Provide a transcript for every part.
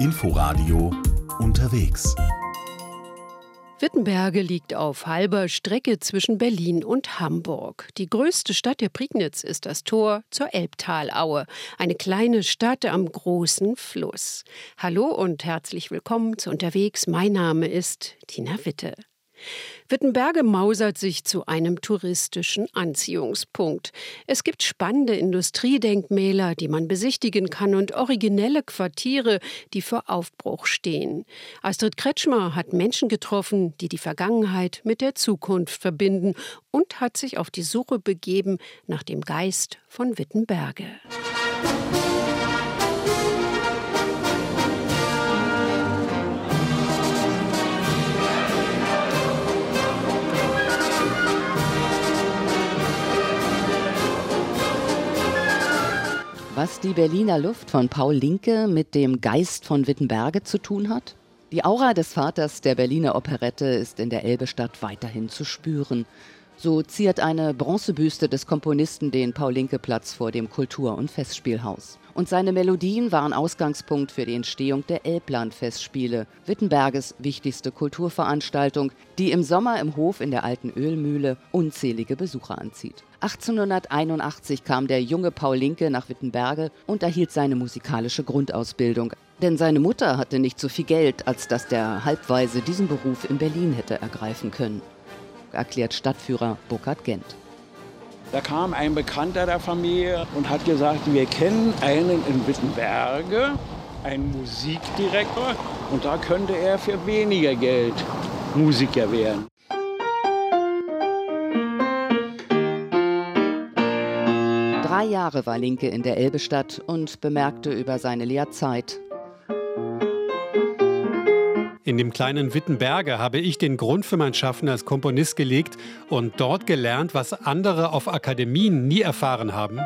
Inforadio unterwegs. Wittenberge liegt auf halber Strecke zwischen Berlin und Hamburg. Die größte Stadt der Prignitz ist das Tor zur Elbtalaue, eine kleine Stadt am großen Fluss. Hallo und herzlich willkommen zu Unterwegs. Mein Name ist Tina Witte. Wittenberge mausert sich zu einem touristischen Anziehungspunkt. Es gibt spannende Industriedenkmäler, die man besichtigen kann und originelle Quartiere, die für Aufbruch stehen. Astrid Kretschmer hat Menschen getroffen, die die Vergangenheit mit der Zukunft verbinden und hat sich auf die Suche begeben nach dem Geist von Wittenberge. Was die Berliner Luft von Paul Linke mit dem Geist von Wittenberge zu tun hat? Die Aura des Vaters der Berliner Operette ist in der Elbestadt weiterhin zu spüren. So ziert eine Bronzebüste des Komponisten den Paul-Linke-Platz vor dem Kultur- und Festspielhaus. Und seine Melodien waren Ausgangspunkt für die Entstehung der Elbland-Festspiele, Wittenberges wichtigste Kulturveranstaltung, die im Sommer im Hof in der alten Ölmühle unzählige Besucher anzieht. 1881 kam der junge Paul Linke nach Wittenberge und erhielt seine musikalische Grundausbildung. Denn seine Mutter hatte nicht so viel Geld, als dass der Halbweise diesen Beruf in Berlin hätte ergreifen können erklärt Stadtführer Burkhard Gent. Da kam ein Bekannter der Familie und hat gesagt, wir kennen einen in Wittenberge, einen Musikdirektor, und da könnte er für weniger Geld Musiker werden. Drei Jahre war Linke in der Elbestadt und bemerkte über seine Lehrzeit, in dem kleinen Wittenberge habe ich den Grund für mein Schaffen als Komponist gelegt und dort gelernt, was andere auf Akademien nie erfahren haben.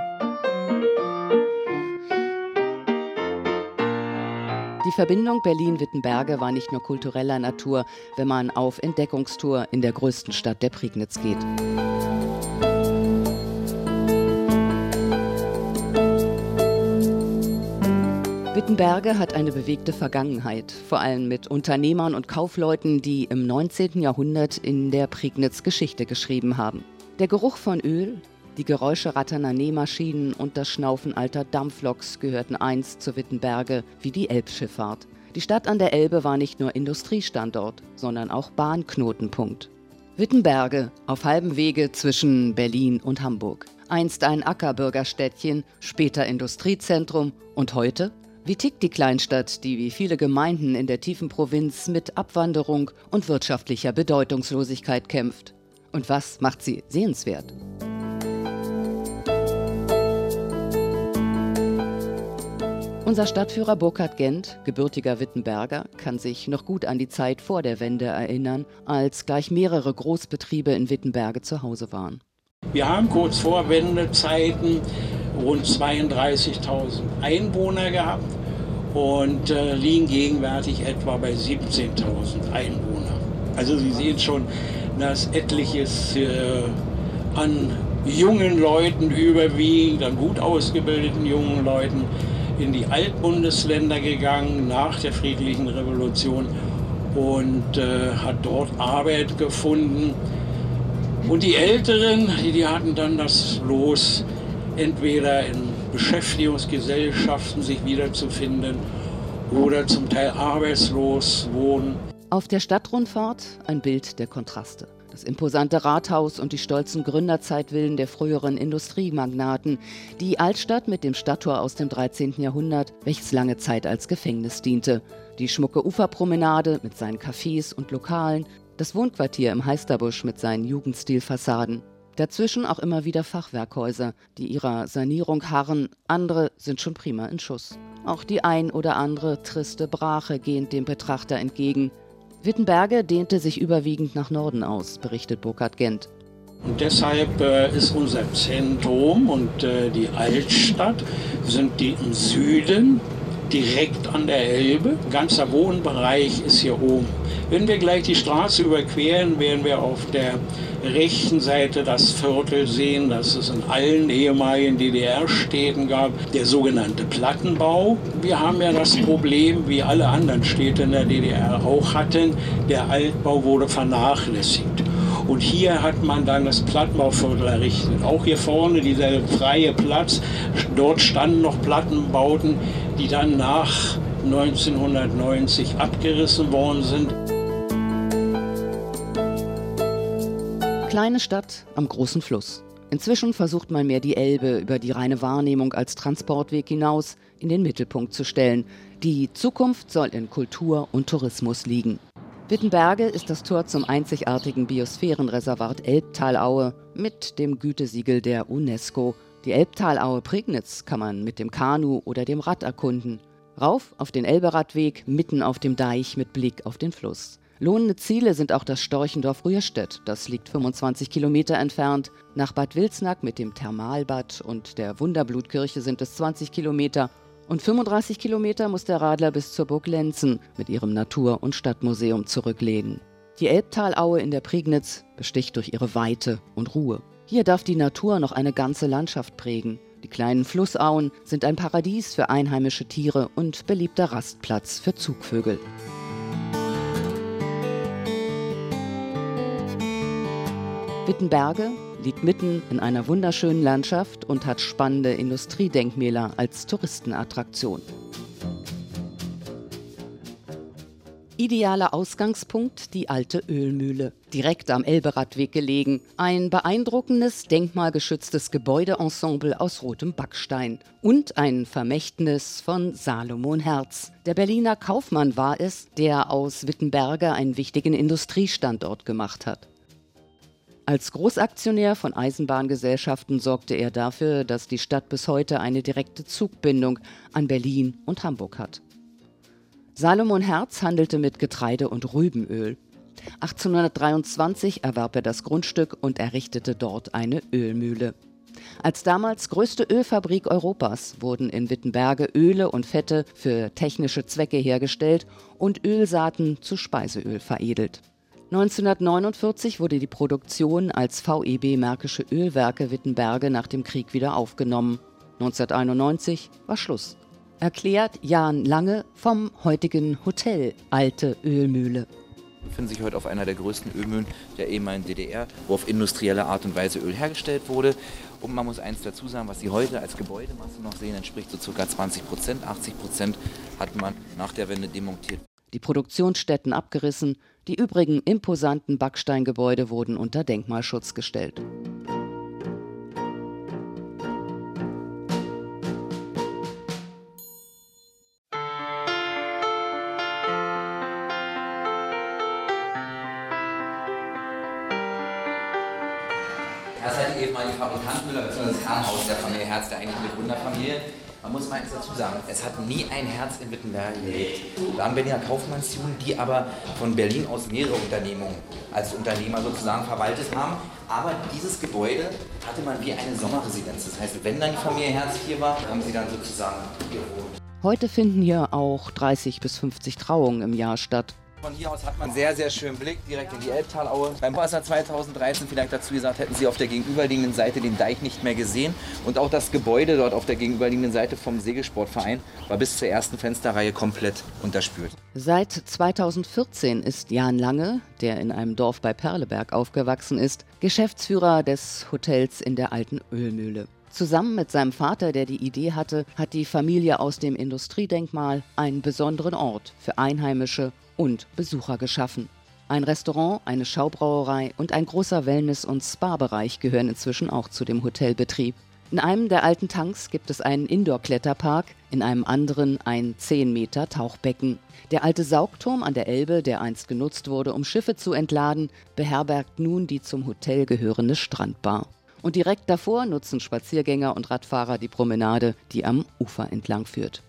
Die Verbindung Berlin-Wittenberge war nicht nur kultureller Natur, wenn man auf Entdeckungstour in der größten Stadt der Prignitz geht. Wittenberge hat eine bewegte Vergangenheit, vor allem mit Unternehmern und Kaufleuten, die im 19. Jahrhundert in der Prignitz Geschichte geschrieben haben. Der Geruch von Öl, die Geräusche ratternder Nähmaschinen und das Schnaufen alter Dampfloks gehörten einst zu Wittenberge wie die Elbschifffahrt. Die Stadt an der Elbe war nicht nur Industriestandort, sondern auch Bahnknotenpunkt. Wittenberge auf halbem Wege zwischen Berlin und Hamburg. Einst ein Ackerbürgerstädtchen, später Industriezentrum und heute wie tickt die Kleinstadt, die wie viele Gemeinden in der tiefen Provinz mit Abwanderung und wirtschaftlicher Bedeutungslosigkeit kämpft? Und was macht sie sehenswert? Unser Stadtführer Burkhard Gent, gebürtiger Wittenberger, kann sich noch gut an die Zeit vor der Wende erinnern, als gleich mehrere Großbetriebe in Wittenberge zu Hause waren. Wir haben kurz vor Wendezeiten rund 32.000 Einwohner gehabt und äh, liegen gegenwärtig etwa bei 17.000 Einwohner. Also Sie sehen schon, dass etliches äh, an jungen Leuten überwiegend, an gut ausgebildeten jungen Leuten in die Altbundesländer gegangen nach der friedlichen Revolution und äh, hat dort Arbeit gefunden. Und die Älteren, die, die hatten dann das Los, entweder in Beschäftigungsgesellschaften sich wiederzufinden oder zum Teil arbeitslos wohnen. Auf der Stadtrundfahrt ein Bild der Kontraste. Das imposante Rathaus und die stolzen Gründerzeitvillen der früheren Industriemagnaten. Die Altstadt mit dem Stadttor aus dem 13. Jahrhundert, welches lange Zeit als Gefängnis diente. Die schmucke Uferpromenade mit seinen Cafés und Lokalen. Das Wohnquartier im Heisterbusch mit seinen Jugendstilfassaden. Dazwischen auch immer wieder Fachwerkhäuser, die ihrer Sanierung harren, andere sind schon prima in Schuss. Auch die ein oder andere triste Brache gehend dem Betrachter entgegen. Wittenberge dehnte sich überwiegend nach Norden aus, berichtet Burkhard Gent. Und deshalb äh, ist unser Zentrum und äh, die Altstadt sind die im Süden direkt an der Elbe. Ganzer Wohnbereich ist hier oben. Wenn wir gleich die Straße überqueren, werden wir auf der rechten Seite das Viertel sehen, das es in allen ehemaligen DDR-Städten gab, der sogenannte Plattenbau. Wir haben ja das Problem, wie alle anderen Städte in der DDR auch hatten, der Altbau wurde vernachlässigt. Und hier hat man dann das Plattenbauviertel errichtet. Auch hier vorne dieser freie Platz, dort standen noch Plattenbauten, die dann nach 1990 abgerissen worden sind. Kleine Stadt am großen Fluss. Inzwischen versucht man mehr die Elbe über die reine Wahrnehmung als Transportweg hinaus in den Mittelpunkt zu stellen. Die Zukunft soll in Kultur und Tourismus liegen. Wittenberge ist das Tor zum einzigartigen Biosphärenreservat Elbtalaue mit dem Gütesiegel der UNESCO. Die Elbtalaue Prignitz kann man mit dem Kanu oder dem Rad erkunden. Rauf auf den Elberadweg, mitten auf dem Deich mit Blick auf den Fluss. Lohnende Ziele sind auch das Storchendorf Rührstedt, das liegt 25 Kilometer entfernt. Nach Bad Wilsnack mit dem Thermalbad und der Wunderblutkirche sind es 20 Kilometer. Und 35 Kilometer muss der Radler bis zur Burg Lenzen mit ihrem Natur- und Stadtmuseum zurücklegen. Die Elbtalaue in der Prignitz besticht durch ihre Weite und Ruhe. Hier darf die Natur noch eine ganze Landschaft prägen. Die kleinen Flussauen sind ein Paradies für einheimische Tiere und beliebter Rastplatz für Zugvögel. Wittenberge liegt mitten in einer wunderschönen Landschaft und hat spannende Industriedenkmäler als Touristenattraktion. Idealer Ausgangspunkt die alte Ölmühle, direkt am Elberadweg gelegen. Ein beeindruckendes, denkmalgeschütztes Gebäudeensemble aus rotem Backstein und ein Vermächtnis von Salomon Herz. Der Berliner Kaufmann war es, der aus Wittenberge einen wichtigen Industriestandort gemacht hat. Als Großaktionär von Eisenbahngesellschaften sorgte er dafür, dass die Stadt bis heute eine direkte Zugbindung an Berlin und Hamburg hat. Salomon Herz handelte mit Getreide und Rübenöl. 1823 erwarb er das Grundstück und errichtete dort eine Ölmühle. Als damals größte Ölfabrik Europas wurden in Wittenberge Öle und Fette für technische Zwecke hergestellt und Ölsaaten zu Speiseöl veredelt. 1949 wurde die Produktion als VEB Märkische Ölwerke Wittenberge nach dem Krieg wieder aufgenommen. 1991 war Schluss. Erklärt Jan Lange vom heutigen Hotel Alte Ölmühle Wir befinden sich heute auf einer der größten Ölmühlen der ehemaligen DDR, wo auf industrielle Art und Weise Öl hergestellt wurde. Und man muss eins dazu sagen, was Sie heute als Gebäudemasse noch sehen, entspricht so ca. 20 Prozent. 80 Prozent hat man nach der Wende demontiert die Produktionsstätten abgerissen, die übrigen imposanten Backsteingebäude wurden unter Denkmalschutz gestellt. Fabrikantenmüller, bzw. das Kranhaus der Familie Herz, der eigentlich mit Gründerfamilie. Man muss mal eins dazu sagen, es hat nie ein Herz in Wittenberg gelebt. Da haben Berliner Kaufmannsjuden, die aber von Berlin aus mehrere Unternehmungen als Unternehmer sozusagen verwaltet haben. Aber dieses Gebäude hatte man wie eine Sommerresidenz. Das heißt, wenn dann die Familie Herz hier war, haben sie dann sozusagen gewohnt. Heute finden hier auch 30 bis 50 Trauungen im Jahr statt. Von hier aus hat man sehr, sehr schönen Blick direkt in die Elbtalaue. Beim Wasser 2013 vielleicht dazu gesagt, hätten Sie auf der gegenüberliegenden Seite den Deich nicht mehr gesehen. Und auch das Gebäude dort auf der gegenüberliegenden Seite vom Segelsportverein war bis zur ersten Fensterreihe komplett unterspült. Seit 2014 ist Jan Lange, der in einem Dorf bei Perleberg aufgewachsen ist, Geschäftsführer des Hotels in der alten Ölmühle. Zusammen mit seinem Vater, der die Idee hatte, hat die Familie aus dem Industriedenkmal einen besonderen Ort für Einheimische und Besucher geschaffen. Ein Restaurant, eine Schaubrauerei und ein großer Wellness- und Spa-Bereich gehören inzwischen auch zu dem Hotelbetrieb. In einem der alten Tanks gibt es einen Indoor-Kletterpark, in einem anderen ein 10 Meter Tauchbecken. Der alte Saugturm an der Elbe, der einst genutzt wurde, um Schiffe zu entladen, beherbergt nun die zum Hotel gehörende Strandbar. Und direkt davor nutzen Spaziergänger und Radfahrer die Promenade, die am Ufer entlang führt.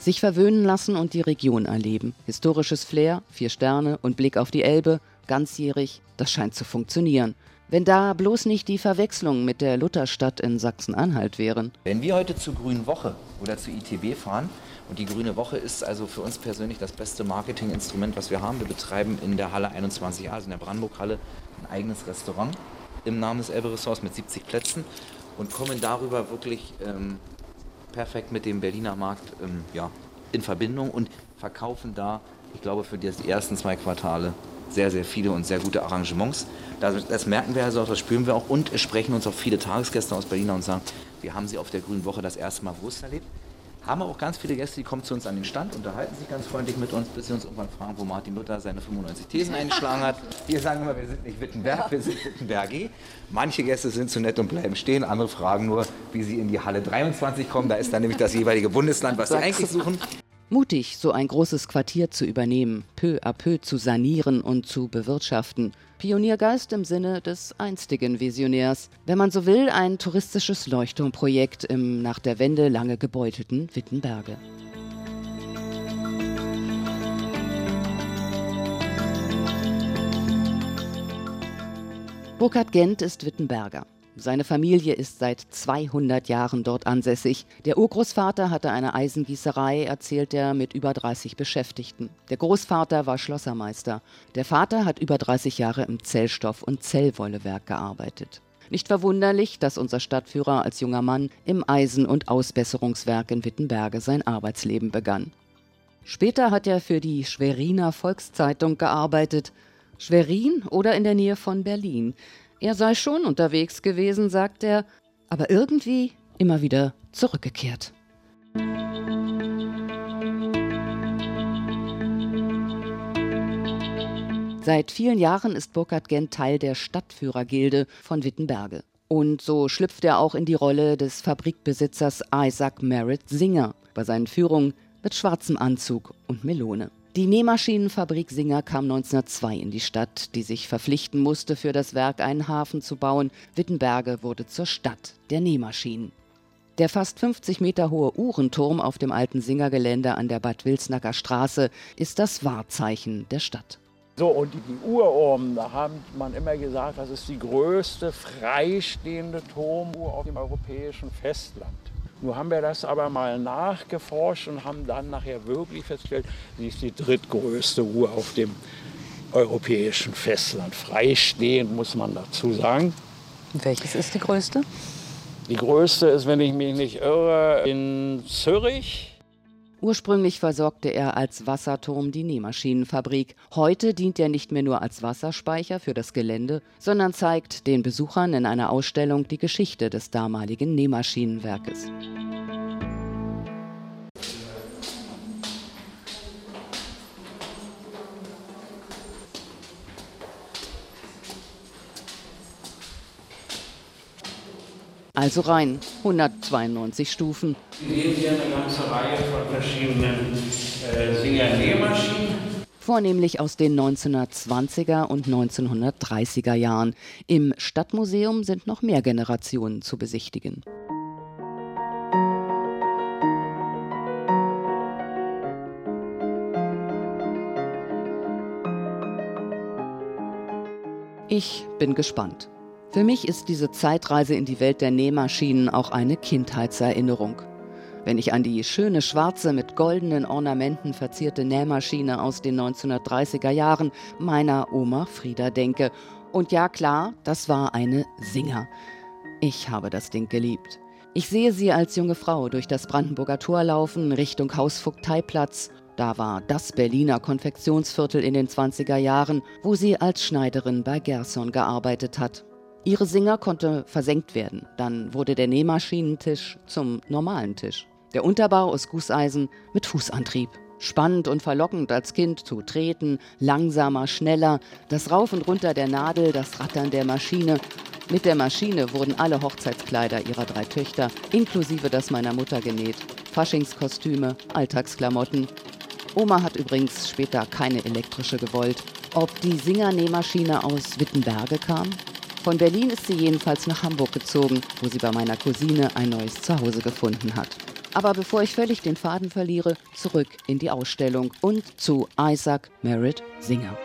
Sich verwöhnen lassen und die Region erleben. Historisches Flair, vier Sterne und Blick auf die Elbe, ganzjährig, das scheint zu funktionieren. Wenn da bloß nicht die Verwechslung mit der Lutherstadt in Sachsen-Anhalt wären. Wenn wir heute zur Grünen Woche oder zur ITB fahren, und die Grüne Woche ist also für uns persönlich das beste Marketinginstrument, was wir haben. Wir betreiben in der Halle 21a, also in der Brandenburg-Halle, ein eigenes Restaurant im Namen des Elbe-Ressorts mit 70 Plätzen und kommen darüber wirklich ähm, perfekt mit dem Berliner Markt ähm, ja, in Verbindung und verkaufen da, ich glaube, für die ersten zwei Quartale sehr, sehr viele und sehr gute Arrangements. Das, das merken wir also auch, das spüren wir auch und sprechen uns auch viele Tagesgäste aus Berlin und sagen, wir haben sie auf der Grünen Woche das erste Mal bewusst erlebt. Haben wir auch ganz viele Gäste, die kommen zu uns an den Stand, unterhalten sich ganz freundlich mit uns, bis sie uns irgendwann fragen, wo Martin Luther seine 95 Thesen eingeschlagen hat. Wir sagen immer, wir sind nicht Wittenberg, wir sind Wittenberg. Manche Gäste sind zu nett und bleiben stehen, andere fragen nur, wie sie in die Halle 23 kommen. Da ist dann nämlich das jeweilige Bundesland, was sie eigentlich suchen. Mutig, so ein großes Quartier zu übernehmen, peu à peu zu sanieren und zu bewirtschaften. Pioniergeist im Sinne des einstigen Visionärs. Wenn man so will, ein touristisches Leuchtturmprojekt im nach der Wende lange gebeutelten Wittenberge. Burkhard Gent ist Wittenberger. Seine Familie ist seit 200 Jahren dort ansässig. Der Urgroßvater hatte eine Eisengießerei, erzählt er, mit über 30 Beschäftigten. Der Großvater war Schlossermeister. Der Vater hat über 30 Jahre im Zellstoff- und Zellwollewerk gearbeitet. Nicht verwunderlich, dass unser Stadtführer als junger Mann im Eisen- und Ausbesserungswerk in Wittenberge sein Arbeitsleben begann. Später hat er für die Schweriner Volkszeitung gearbeitet. Schwerin oder in der Nähe von Berlin. Er sei schon unterwegs gewesen, sagt er, aber irgendwie immer wieder zurückgekehrt. Seit vielen Jahren ist Burkhard Gent Teil der Stadtführergilde von Wittenberge. Und so schlüpft er auch in die Rolle des Fabrikbesitzers Isaac Merritt Singer bei seinen Führungen mit schwarzem Anzug und Melone. Die Nähmaschinenfabrik Singer kam 1902 in die Stadt, die sich verpflichten musste, für das Werk einen Hafen zu bauen. Wittenberge wurde zur Stadt der Nähmaschinen. Der fast 50 Meter hohe Uhrenturm auf dem alten Singergelände an der Bad Wilsnacker Straße ist das Wahrzeichen der Stadt. So, und die Uhr oben, da hat man immer gesagt, das ist die größte freistehende Turmuhr auf dem europäischen Festland. Nun haben wir das aber mal nachgeforscht und haben dann nachher wirklich festgestellt, sie ist die drittgrößte Uhr auf dem europäischen Festland. Freistehend muss man dazu sagen. Welches ist die größte? Die größte ist, wenn ich mich nicht irre, in Zürich. Ursprünglich versorgte er als Wasserturm die Nähmaschinenfabrik. Heute dient er nicht mehr nur als Wasserspeicher für das Gelände, sondern zeigt den Besuchern in einer Ausstellung die Geschichte des damaligen Nähmaschinenwerkes. Also rein, 192 Stufen. Sie sehen hier eine ganze Reihe von verschiedenen äh, Singer-Nähmaschinen. Vornehmlich aus den 1920er und 1930er Jahren. Im Stadtmuseum sind noch mehr Generationen zu besichtigen. Ich bin gespannt. Für mich ist diese Zeitreise in die Welt der Nähmaschinen auch eine Kindheitserinnerung. Wenn ich an die schöne schwarze mit goldenen Ornamenten verzierte Nähmaschine aus den 1930er Jahren meiner Oma Frieda denke. Und ja klar, das war eine Singer. Ich habe das Ding geliebt. Ich sehe sie als junge Frau durch das Brandenburger Tor laufen, Richtung Hausvogteiplatz. Da war das Berliner Konfektionsviertel in den 20er Jahren, wo sie als Schneiderin bei Gerson gearbeitet hat. Ihre Singer konnte versenkt werden. Dann wurde der Nähmaschinentisch zum normalen Tisch. Der Unterbau aus Gusseisen mit Fußantrieb. Spannend und verlockend als Kind zu treten, langsamer, schneller, das Rauf und Runter der Nadel, das Rattern der Maschine. Mit der Maschine wurden alle Hochzeitskleider ihrer drei Töchter, inklusive das meiner Mutter genäht. Faschingskostüme, Alltagsklamotten. Oma hat übrigens später keine elektrische gewollt. Ob die Singer-Nähmaschine aus Wittenberge kam? Von Berlin ist sie jedenfalls nach Hamburg gezogen, wo sie bei meiner Cousine ein neues Zuhause gefunden hat. Aber bevor ich völlig den Faden verliere, zurück in die Ausstellung und zu Isaac Merritt Singer.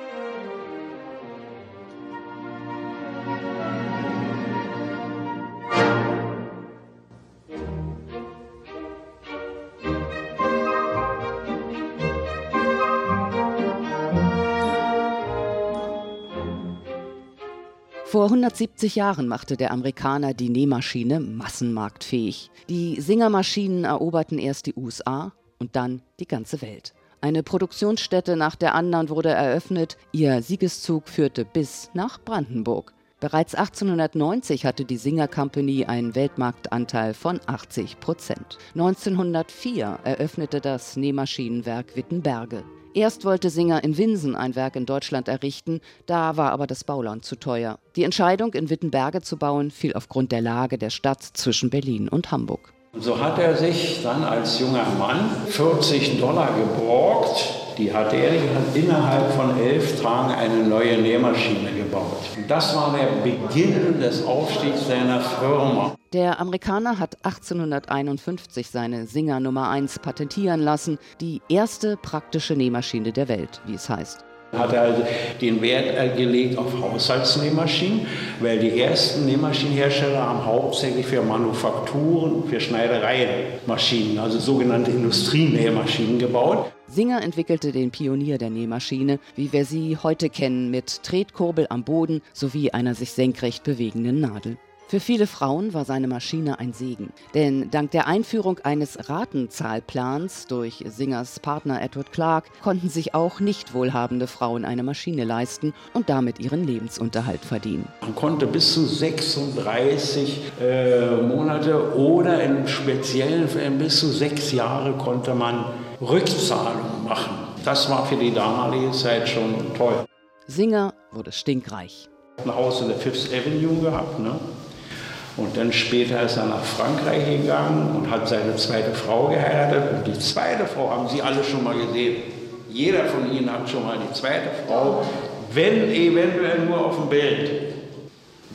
Vor 170 Jahren machte der Amerikaner die Nähmaschine massenmarktfähig. Die Singermaschinen eroberten erst die USA und dann die ganze Welt. Eine Produktionsstätte nach der anderen wurde eröffnet. Ihr Siegeszug führte bis nach Brandenburg. Bereits 1890 hatte die Singer Company einen Weltmarktanteil von 80 Prozent. 1904 eröffnete das Nähmaschinenwerk Wittenberge. Erst wollte Singer in Winsen ein Werk in Deutschland errichten, da war aber das Bauland zu teuer. Die Entscheidung, in Wittenberge zu bauen, fiel aufgrund der Lage der Stadt zwischen Berlin und Hamburg. So hat er sich dann als junger Mann 40 Dollar geborgt. Die hat hat innerhalb von elf Tagen eine neue Nähmaschine gebaut. Das war der Beginn des Aufstiegs seiner Firma. Der Amerikaner hat 1851 seine Singer Nummer 1 patentieren lassen, die erste praktische Nähmaschine der Welt, wie es heißt hat er also den Wert gelegt auf Haushaltsnähmaschinen, weil die ersten Nähmaschinenhersteller haben hauptsächlich für Manufakturen, für Schneidereienmaschinen, also sogenannte Industrienähmaschinen gebaut. Singer entwickelte den Pionier der Nähmaschine, wie wir sie heute kennen, mit Tretkurbel am Boden sowie einer sich senkrecht bewegenden Nadel. Für viele Frauen war seine Maschine ein Segen, denn dank der Einführung eines Ratenzahlplans durch Singers Partner Edward Clark konnten sich auch nicht wohlhabende Frauen eine Maschine leisten und damit ihren Lebensunterhalt verdienen. Man konnte bis zu 36 äh, Monate oder in speziellen Fällen bis zu sechs Jahre konnte man Rückzahlungen machen. Das war für die damalige Zeit schon toll. Singer wurde stinkreich. Ein Haus in der Fifth Avenue gehabt, ne? Und dann später ist er nach Frankreich gegangen und hat seine zweite Frau geheiratet. Und die zweite Frau haben Sie alle schon mal gesehen. Jeder von Ihnen hat schon mal die zweite Frau, wenn eventuell nur auf dem Bild.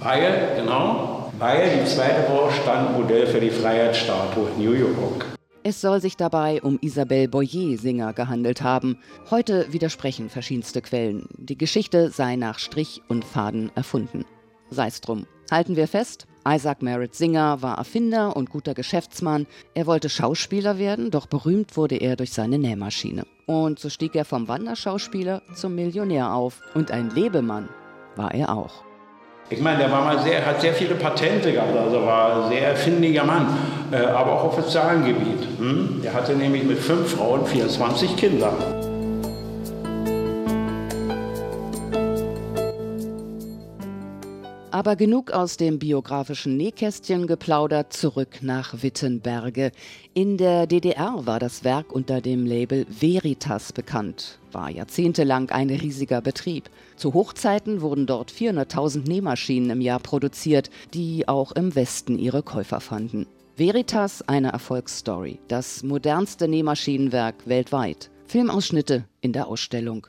Weil, genau, weil die zweite Frau stand Modell für die Freiheitsstatue in New York. Es soll sich dabei um Isabelle Boyer Singer gehandelt haben. Heute widersprechen verschiedenste Quellen. Die Geschichte sei nach Strich und Faden erfunden. Sei's drum. Halten wir fest, Isaac Merritt Singer war Erfinder und guter Geschäftsmann. Er wollte Schauspieler werden, doch berühmt wurde er durch seine Nähmaschine. Und so stieg er vom Wanderschauspieler zum Millionär auf. Und ein Lebemann war er auch. Ich meine, der war mal sehr, hat sehr viele Patente gehabt, also war ein sehr erfindiger Mann, äh, aber auch auf sozialen Gebiet. Hm? Er hatte nämlich mit fünf Frauen 24 Kinder. Aber genug aus dem biografischen Nähkästchen geplaudert, zurück nach Wittenberge. In der DDR war das Werk unter dem Label Veritas bekannt, war jahrzehntelang ein riesiger Betrieb. Zu Hochzeiten wurden dort 400.000 Nähmaschinen im Jahr produziert, die auch im Westen ihre Käufer fanden. Veritas eine Erfolgsstory, das modernste Nähmaschinenwerk weltweit. Filmausschnitte in der Ausstellung.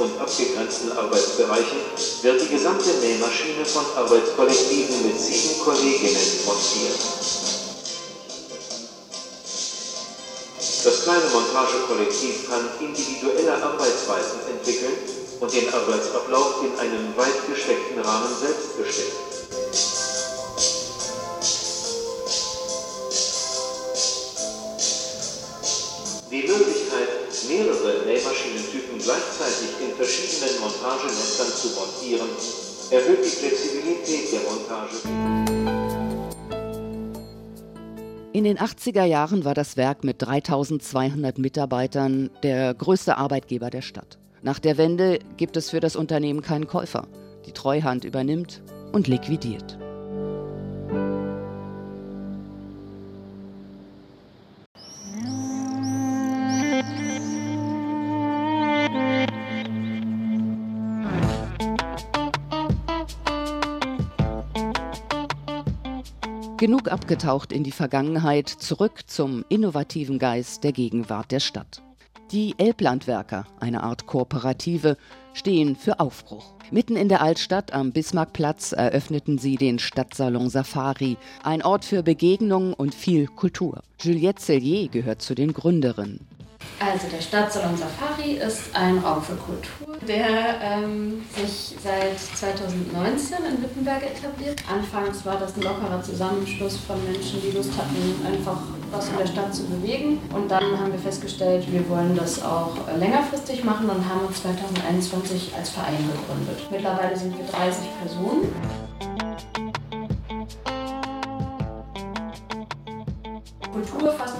Und abgegrenzten Arbeitsbereichen wird die gesamte Nähmaschine von Arbeitskollektiven mit sieben Kolleginnen montiert. Das kleine Montagekollektiv kann individuelle Arbeitsweisen entwickeln und den Arbeitsablauf in einem weit gesteckten Rahmen selbst bestimmen. Die Möglichkeit, mehrere Nähmaschinentypen gleichzeitig in verschiedenen Montagenetzern zu montieren, erhöht die Flexibilität der Montage. In den 80er Jahren war das Werk mit 3200 Mitarbeitern der größte Arbeitgeber der Stadt. Nach der Wende gibt es für das Unternehmen keinen Käufer. Die Treuhand übernimmt und liquidiert. Genug abgetaucht in die Vergangenheit, zurück zum innovativen Geist der Gegenwart der Stadt. Die Elblandwerker, eine Art Kooperative, stehen für Aufbruch. Mitten in der Altstadt am Bismarckplatz eröffneten sie den Stadtsalon Safari, ein Ort für Begegnung und viel Kultur. Juliette Cellier gehört zu den Gründerinnen. Also der Stadtsalon Safari ist ein Raum für Kultur, der ähm, sich seit 2019 in Wittenberge etabliert. Anfangs war das ein lockerer Zusammenschluss von Menschen, die Lust hatten, einfach was in der Stadt zu bewegen. Und dann haben wir festgestellt, wir wollen das auch längerfristig machen und haben uns 2021 als Verein gegründet. Mittlerweile sind wir 30 Personen.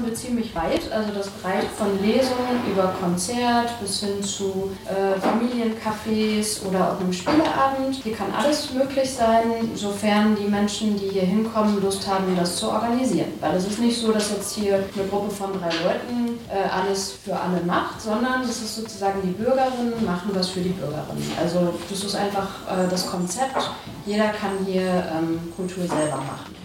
Wir ziemlich weit. Also das reicht von Lesungen über Konzert bis hin zu äh, Familiencafés oder auch einem Spieleabend. Hier kann alles möglich sein, sofern die Menschen, die hier hinkommen, Lust haben, das zu organisieren. Weil es ist nicht so, dass jetzt hier eine Gruppe von drei Leuten äh, alles für alle macht, sondern es ist sozusagen die Bürgerinnen machen was für die Bürgerinnen. Also das ist einfach äh, das Konzept. Jeder kann hier ähm, Kultur selber machen.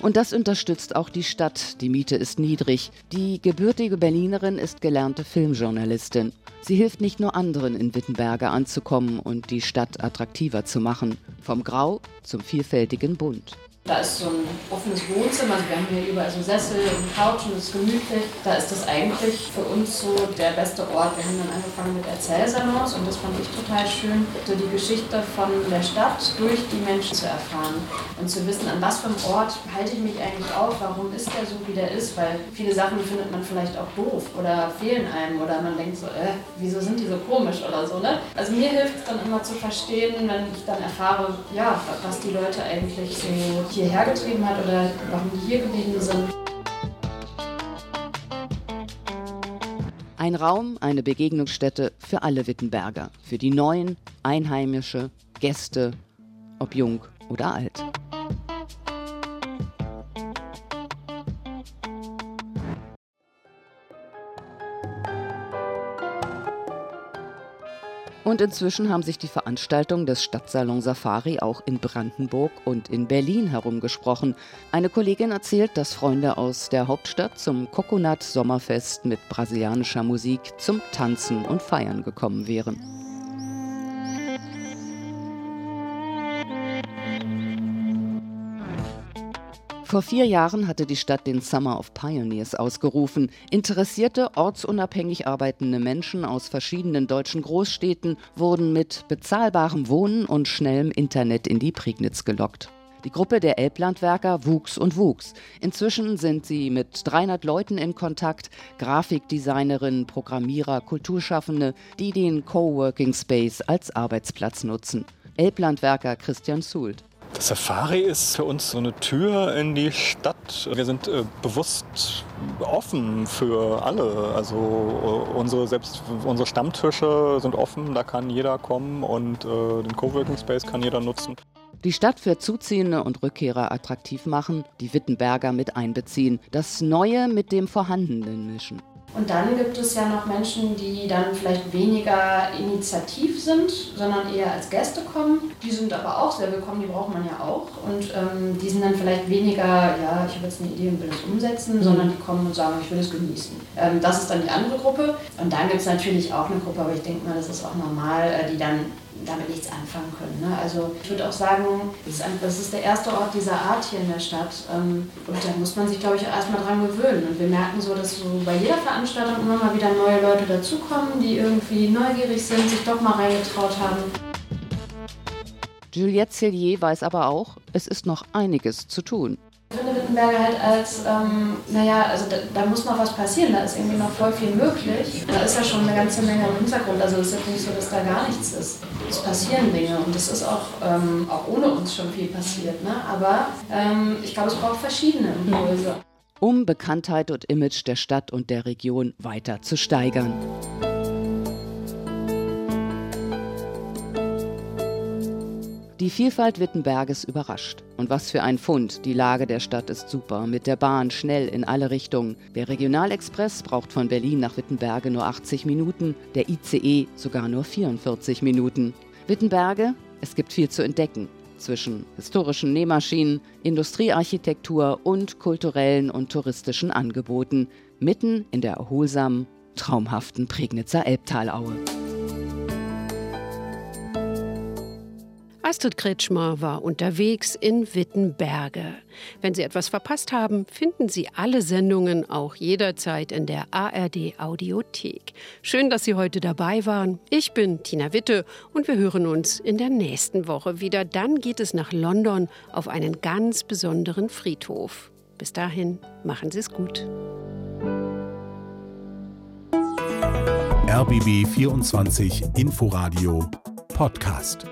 Und das unterstützt auch die Stadt. Die Miete ist niedrig. Die gebürtige Berlinerin ist gelernte Filmjournalistin. Sie hilft nicht nur anderen in Wittenberge anzukommen und die Stadt attraktiver zu machen. Vom Grau zum vielfältigen Bunt. Da ist so ein offenes Wohnzimmer, also wir haben hier überall so Sessel und Couchen, das ist gemütlich. Da ist das eigentlich für uns so der beste Ort. Wir haben dann angefangen mit Erzählsalons und das fand ich total schön, so die Geschichte von der Stadt durch die Menschen zu erfahren und zu wissen, an was für einem Ort halte ich mich eigentlich auf, warum ist der so, wie der ist, weil viele Sachen findet man vielleicht auch doof oder fehlen einem oder man denkt so, äh, wieso sind die so komisch oder so, ne? Also mir hilft es dann immer zu verstehen, wenn ich dann erfahre, ja, was die Leute eigentlich so hierher getrieben hat oder warum die hier geblieben sind. Ein Raum, eine Begegnungsstätte für alle Wittenberger, für die Neuen, Einheimische, Gäste, ob jung oder alt. Und inzwischen haben sich die Veranstaltungen des Stadtsalon Safari auch in Brandenburg und in Berlin herumgesprochen. Eine Kollegin erzählt, dass Freunde aus der Hauptstadt zum Coconut Sommerfest mit brasilianischer Musik zum Tanzen und Feiern gekommen wären. Vor vier Jahren hatte die Stadt den Summer of Pioneers ausgerufen. Interessierte, ortsunabhängig arbeitende Menschen aus verschiedenen deutschen Großstädten wurden mit bezahlbarem Wohnen und schnellem Internet in die Prignitz gelockt. Die Gruppe der Elblandwerker wuchs und wuchs. Inzwischen sind sie mit 300 Leuten in Kontakt, Grafikdesignerinnen, Programmierer, Kulturschaffende, die den Coworking Space als Arbeitsplatz nutzen. Elblandwerker Christian Sult. Das Safari ist für uns so eine Tür in die Stadt. Wir sind äh, bewusst offen für alle. Also äh, unsere, selbst unsere Stammtische sind offen, da kann jeder kommen und äh, den Coworking Space kann jeder nutzen. Die Stadt für Zuziehende und Rückkehrer attraktiv machen, die Wittenberger mit einbeziehen, das Neue mit dem Vorhandenen mischen. Und dann gibt es ja noch Menschen, die dann vielleicht weniger initiativ sind, sondern eher als Gäste kommen. Die sind aber auch sehr willkommen, die braucht man ja auch. Und ähm, die sind dann vielleicht weniger, ja, ich habe jetzt eine Idee und will es umsetzen, mhm. sondern die kommen und sagen, ich will es genießen. Ähm, das ist dann die andere Gruppe. Und dann gibt es natürlich auch eine Gruppe, aber ich denke mal, das ist auch normal, äh, die dann damit nichts anfangen können. Ne? Also ich würde auch sagen, das ist der erste Ort dieser Art hier in der Stadt. Ähm, und da muss man sich, glaube ich, erstmal dran gewöhnen. Und wir merken so, dass so bei jeder Veranstaltung immer mal wieder neue Leute dazukommen, die irgendwie neugierig sind, sich doch mal reingetraut haben. Juliette Cellier weiß aber auch, es ist noch einiges zu tun. Wittenberger halt als, ähm, naja, also da, da, muss noch was passieren, da ist irgendwie noch voll viel möglich. Da ist ja schon eine ganze Menge im Hintergrund, also es ist ja nicht so, dass da gar nichts ist. Es passieren Dinge und es ist auch, ähm, auch ohne uns schon viel passiert, ne? aber ähm, ich glaube, es braucht verschiedene Impulse. Um Bekanntheit und Image der Stadt und der Region weiter zu steigern. Die Vielfalt Wittenberges überrascht. Und was für ein Fund. Die Lage der Stadt ist super. Mit der Bahn schnell in alle Richtungen. Der Regionalexpress braucht von Berlin nach Wittenberge nur 80 Minuten, der ICE sogar nur 44 Minuten. Wittenberge, es gibt viel zu entdecken. Zwischen historischen Nähmaschinen, Industriearchitektur und kulturellen und touristischen Angeboten. Mitten in der erholsamen, traumhaften Prignitzer Elbtalaue. Astrid Kretschmer war unterwegs in Wittenberge. Wenn Sie etwas verpasst haben, finden Sie alle Sendungen auch jederzeit in der ARD Audiothek. Schön, dass Sie heute dabei waren. Ich bin Tina Witte und wir hören uns in der nächsten Woche wieder. Dann geht es nach London auf einen ganz besonderen Friedhof. Bis dahin, machen Sie es gut. RBB 24 Inforadio Podcast.